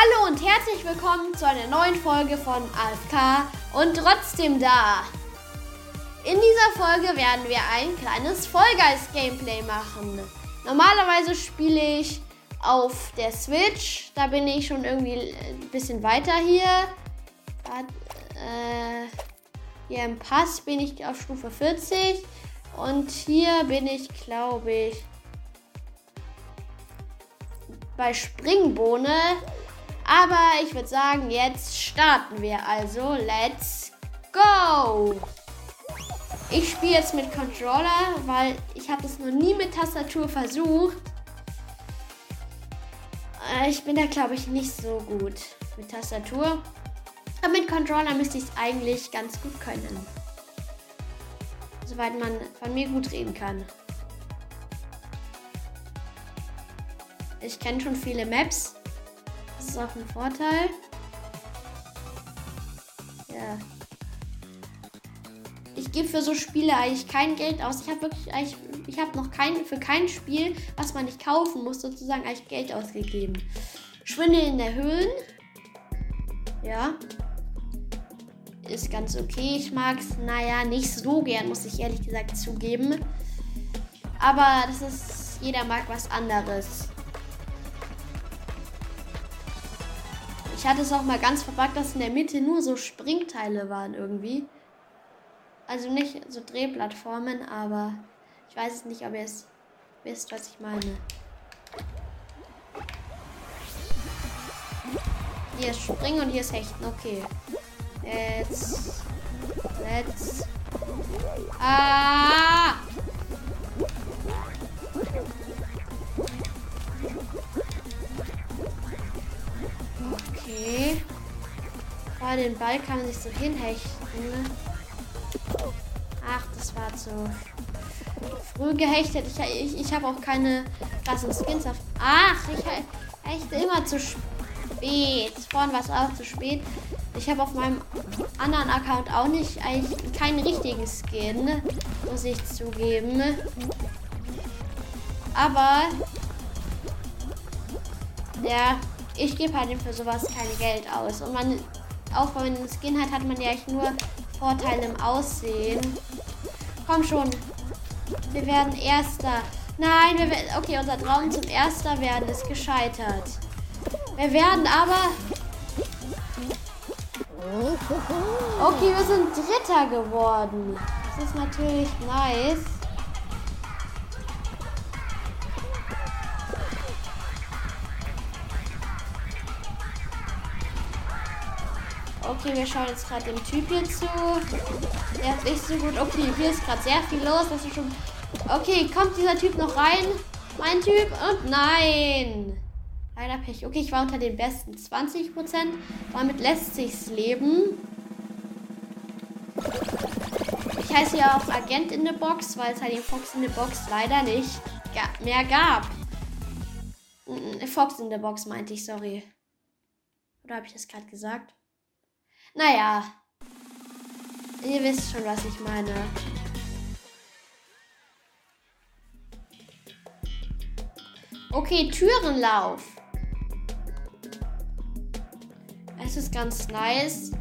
Hallo und herzlich willkommen zu einer neuen Folge von AFK und trotzdem da. In dieser Folge werden wir ein kleines Fall Guys Gameplay machen. Normalerweise spiele ich auf der Switch. Da bin ich schon irgendwie ein bisschen weiter hier. Äh, hier im Pass bin ich auf Stufe 40. Und hier bin ich, glaube ich, bei Springbohne. Aber ich würde sagen, jetzt starten wir. Also, let's go! Ich spiele jetzt mit Controller, weil ich habe das noch nie mit Tastatur versucht. Äh, ich bin da, glaube ich, nicht so gut mit Tastatur. Aber mit Controller müsste ich es eigentlich ganz gut können. Soweit man von mir gut reden kann. Ich kenne schon viele Maps. Ist auch ein Vorteil. Ja. Ich gebe für so Spiele eigentlich kein Geld aus. Ich habe wirklich eigentlich, ich habe noch kein, für kein Spiel, was man nicht kaufen muss, sozusagen eigentlich Geld ausgegeben. Schwindel in der Höhlen. Ja. Ist ganz okay. Ich mag es, naja, nicht so gern, muss ich ehrlich gesagt zugeben. Aber das ist, jeder mag was anderes. Ich hatte es auch mal ganz verbuggt, dass in der Mitte nur so Springteile waren irgendwie. Also nicht so Drehplattformen, aber ich weiß es nicht, ob ihr es wisst, was ich meine. Hier ist Springen und hier ist Hechten. Okay. Jetzt. Let's. Ah! Den Ball kann man sich so hinhechten. Ne? Ach, das war zu früh gehechtet. Ich, ich, ich habe auch keine krassen Skins auf. Ach, ich hechte immer zu spät. Vorhin war es auch zu spät. Ich habe auf meinem anderen Account auch nicht eigentlich keinen richtigen Skin, muss ich zugeben. Aber ja, ich gebe halt für sowas kein Geld aus. Und man, auch wenn man Skin hat, hat man ja echt nur Vorteile im Aussehen. Komm schon. Wir werden Erster. Nein, wir werden. Okay, unser Traum zum Erster werden ist gescheitert. Wir werden aber. Okay, wir sind Dritter geworden. Das ist natürlich nice. Okay, wir schauen jetzt gerade dem Typ hier zu. Der ist nicht so gut. Okay, hier ist gerade sehr viel los. Das ist schon. Okay, kommt dieser Typ noch rein? Mein Typ? Und nein. Leider Pech. Okay, ich war unter den besten 20%. Damit lässt sich's leben. Ich heiße ja auch Agent in der Box, weil es halt den Fox in der Box leider nicht mehr gab. Fox in der Box meinte ich, sorry. Oder habe ich das gerade gesagt? Naja. Ihr wisst schon, was ich meine. Okay, Türenlauf. Es ist ganz nice.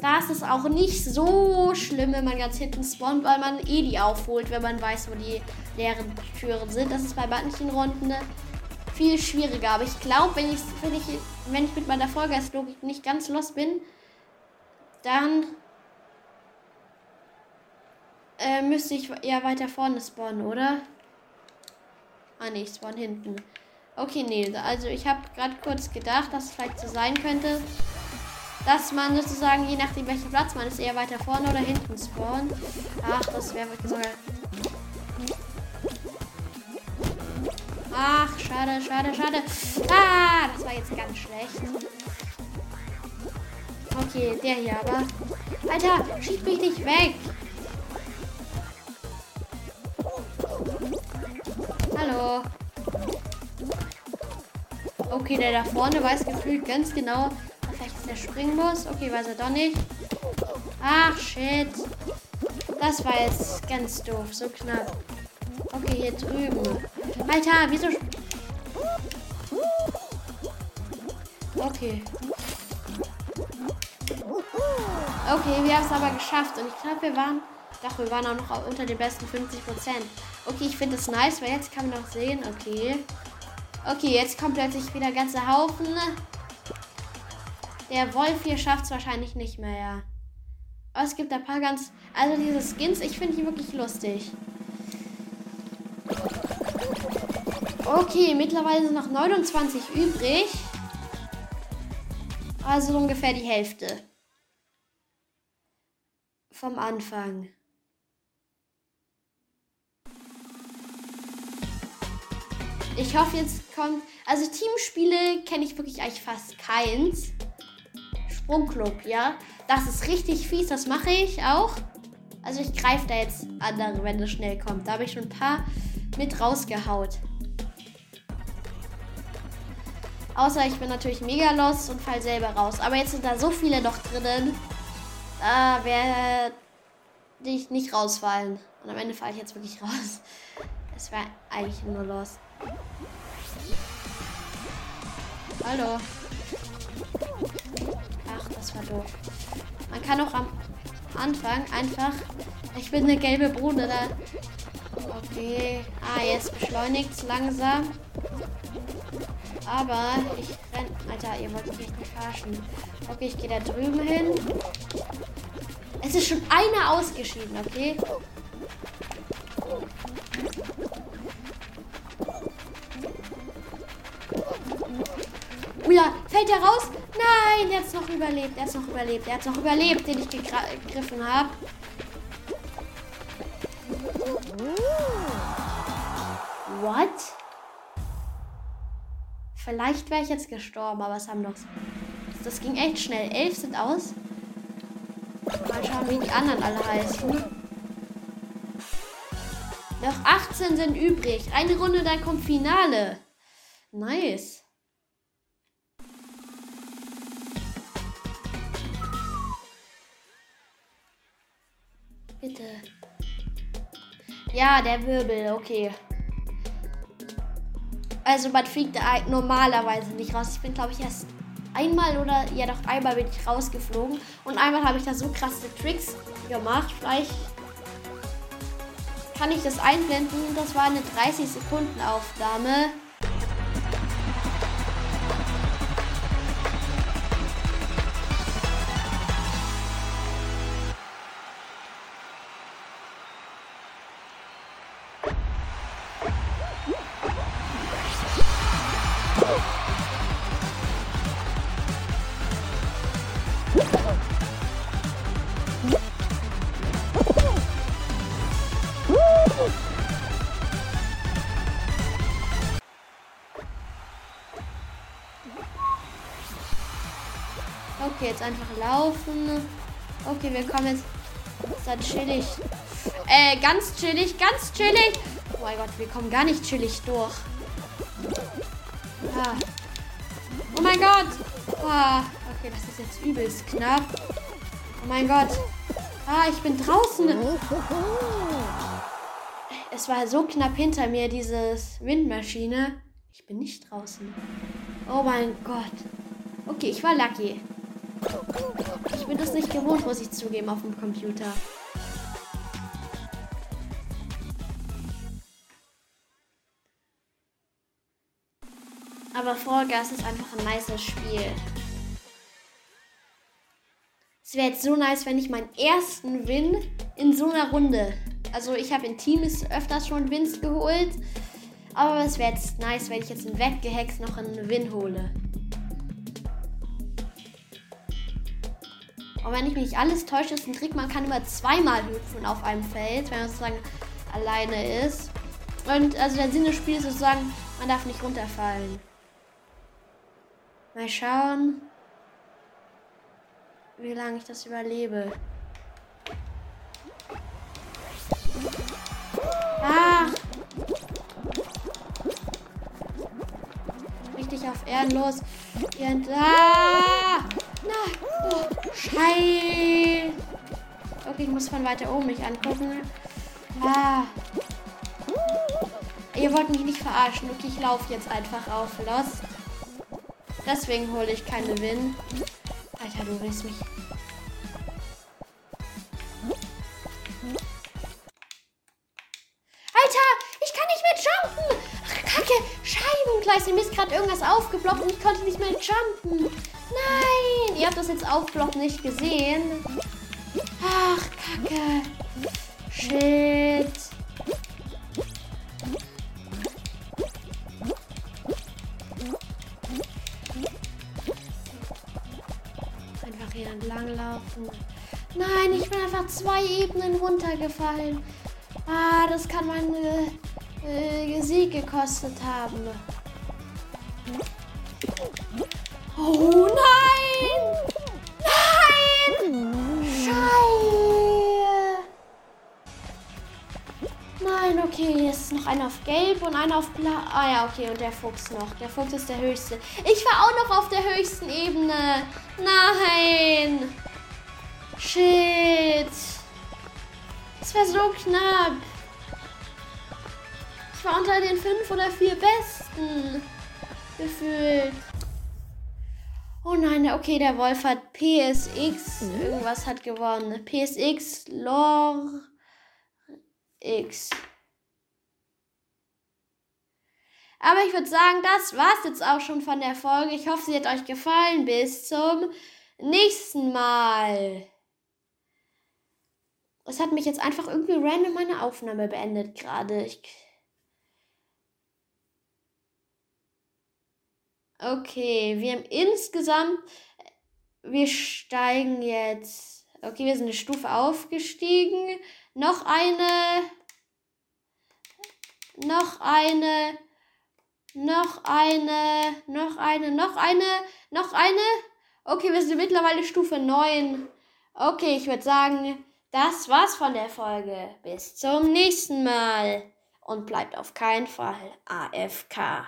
Da ist es auch nicht so schlimm, wenn man ganz hinten spawnt, weil man eh die aufholt, wenn man weiß, wo die leeren Türen sind. Das ist bei manchen Runden viel schwieriger. Aber ich glaube, wenn ich, wenn, ich, wenn ich mit meiner Vollgeistlogik nicht ganz los bin, dann äh, müsste ich eher weiter vorne spawnen, oder? Ah, nee, ich spawn hinten. Okay, nee, also ich habe gerade kurz gedacht, dass es vielleicht so sein könnte, dass man sozusagen, je nachdem welchen Platz man ist, eher weiter vorne oder hinten spawnt. Ach, das wäre wirklich sogar... Ach, schade, schade, schade. Ah, das war jetzt ganz schlecht. Okay, der hier aber. Alter, schieb mich nicht weg. Hallo. Okay, der da vorne weiß gefühlt ganz genau, vielleicht ist der springen muss. Okay, weiß er doch nicht. Ach, shit. Das war jetzt ganz doof, so knapp. Okay, hier drüben. Alter, wieso Okay. Okay, wir haben es aber geschafft. Und ich glaube, wir waren. Doch, wir waren auch noch unter den besten 50% Okay, ich finde es nice, weil jetzt kann man noch sehen. Okay. Okay, jetzt kommt plötzlich wieder ganze Haufen. Der Wolf hier schafft es wahrscheinlich nicht mehr, ja. Aber es gibt ein paar ganz. Also diese Skins, ich finde die wirklich lustig. Okay, mittlerweile sind noch 29 übrig. Also ungefähr die Hälfte. Vom Anfang. Ich hoffe, jetzt kommt. Also Teamspiele kenne ich wirklich eigentlich fast keins. Sprungclub, ja. Das ist richtig fies, das mache ich auch. Also ich greife da jetzt andere, wenn das schnell kommt. Da habe ich schon ein paar mit rausgehaut. Außer ich bin natürlich mega los und fall selber raus. Aber jetzt sind da so viele noch drinnen. Da werde ich nicht rausfallen. Und am Ende falle ich jetzt wirklich raus. Es war eigentlich nur los. Hallo. Ach, das war doof. Man kann auch am Anfang einfach. Ich bin eine gelbe Bruder da. Okay. Ah, jetzt beschleunigt es langsam. Aber ich renn. Alter, ihr wollt mich nicht verarschen. Okay, ich gehe da drüben hin. Es ist schon einer ausgeschieden, okay? Oh ja, fällt er raus? Nein, der hat noch überlebt. Er hat noch überlebt. Er hat noch überlebt, den ich gegriffen habe. What? Vielleicht wäre ich jetzt gestorben, aber es haben noch. Das ging echt schnell. Elf sind aus. Mal schauen, wie die anderen alle heißen. Noch 18 sind übrig. Eine Runde, dann kommt Finale. Nice. Bitte. Ja, der Wirbel, okay. Also man fliegt normalerweise nicht raus. Ich bin, glaube ich, erst einmal oder ja doch einmal bin ich rausgeflogen. Und einmal habe ich da so krasse Tricks gemacht. Vielleicht kann ich das einblenden. Das war eine 30 Sekunden Aufnahme. Okay, jetzt einfach laufen. Okay, wir kommen jetzt. Ist dann chillig. Äh, ganz chillig, ganz chillig. Oh mein Gott, wir kommen gar nicht chillig durch. Ah. Oh mein Gott. Ah. Okay, das ist jetzt übelst knapp. Oh mein Gott. Ah, ich bin draußen. Es war so knapp hinter mir, dieses Windmaschine. Ich bin nicht draußen. Oh mein Gott. Okay, ich war lucky. Ich bin das nicht gewohnt, muss ich zugeben, auf dem Computer. Aber Fall Guys ist einfach ein nices Spiel. Es wäre jetzt so nice, wenn ich meinen ersten Win in so einer Runde. Also ich habe in Teams öfters schon Wins geholt. Aber es wäre jetzt nice, wenn ich jetzt in Wettgehex noch einen Win hole. Und wenn ich mich nicht alles täusche, ist ein Trick, man kann immer zweimal hüpfen auf einem Feld, wenn man sozusagen alleine ist. Und also der Sinn des Spiels ist sozusagen, man darf nicht runterfallen. Mal schauen, wie lange ich das überlebe. Ach! Richtig auf Ehrenlos. Ah! Nein! Oh, Scheiße! Okay, ich muss von weiter oben mich angucken. Ah. Ihr wollt mich nicht verarschen. Okay, ich laufe jetzt einfach auf Lost. Deswegen hole ich keine Win. Alter, du willst mich. Alter, ich kann nicht mehr jumpen. Ach, Kacke, Scheibenkleiste. Mir ist gerade irgendwas aufgeblockt und ich konnte nicht mehr jumpen. Nein, ihr habt das jetzt aufgeblockt nicht gesehen. Ach, Kacke. Shit. Einfach hier entlang laufen. Nein, ich bin einfach zwei Ebenen runtergefallen. Ah, das kann meine äh, Sieg gekostet haben. Oh nein! Nein! Scheiße! Nein, okay, jetzt ist noch einer auf Gelb und einer auf Blau. Ah ja, okay, und der Fuchs noch. Der Fuchs ist der höchste. Ich war auch noch auf der höchsten Ebene. Nein! Shit! Das war so knapp. Ich war unter den fünf oder vier Besten. Gefühlt. Oh nein, okay, der Wolf hat PSX. Irgendwas hat gewonnen. PSX Lor X. Aber ich würde sagen, das war's jetzt auch schon von der Folge. Ich hoffe, sie hat euch gefallen. Bis zum nächsten Mal. Es hat mich jetzt einfach irgendwie random meine Aufnahme beendet gerade. Ich okay, wir haben insgesamt, wir steigen jetzt. Okay, wir sind eine Stufe aufgestiegen. Noch eine. Noch eine. Noch eine. Noch eine. Noch eine. Noch eine. Okay, wir sind mittlerweile Stufe 9. Okay, ich würde sagen, das war's von der Folge. Bis zum nächsten Mal. Und bleibt auf keinen Fall AFK.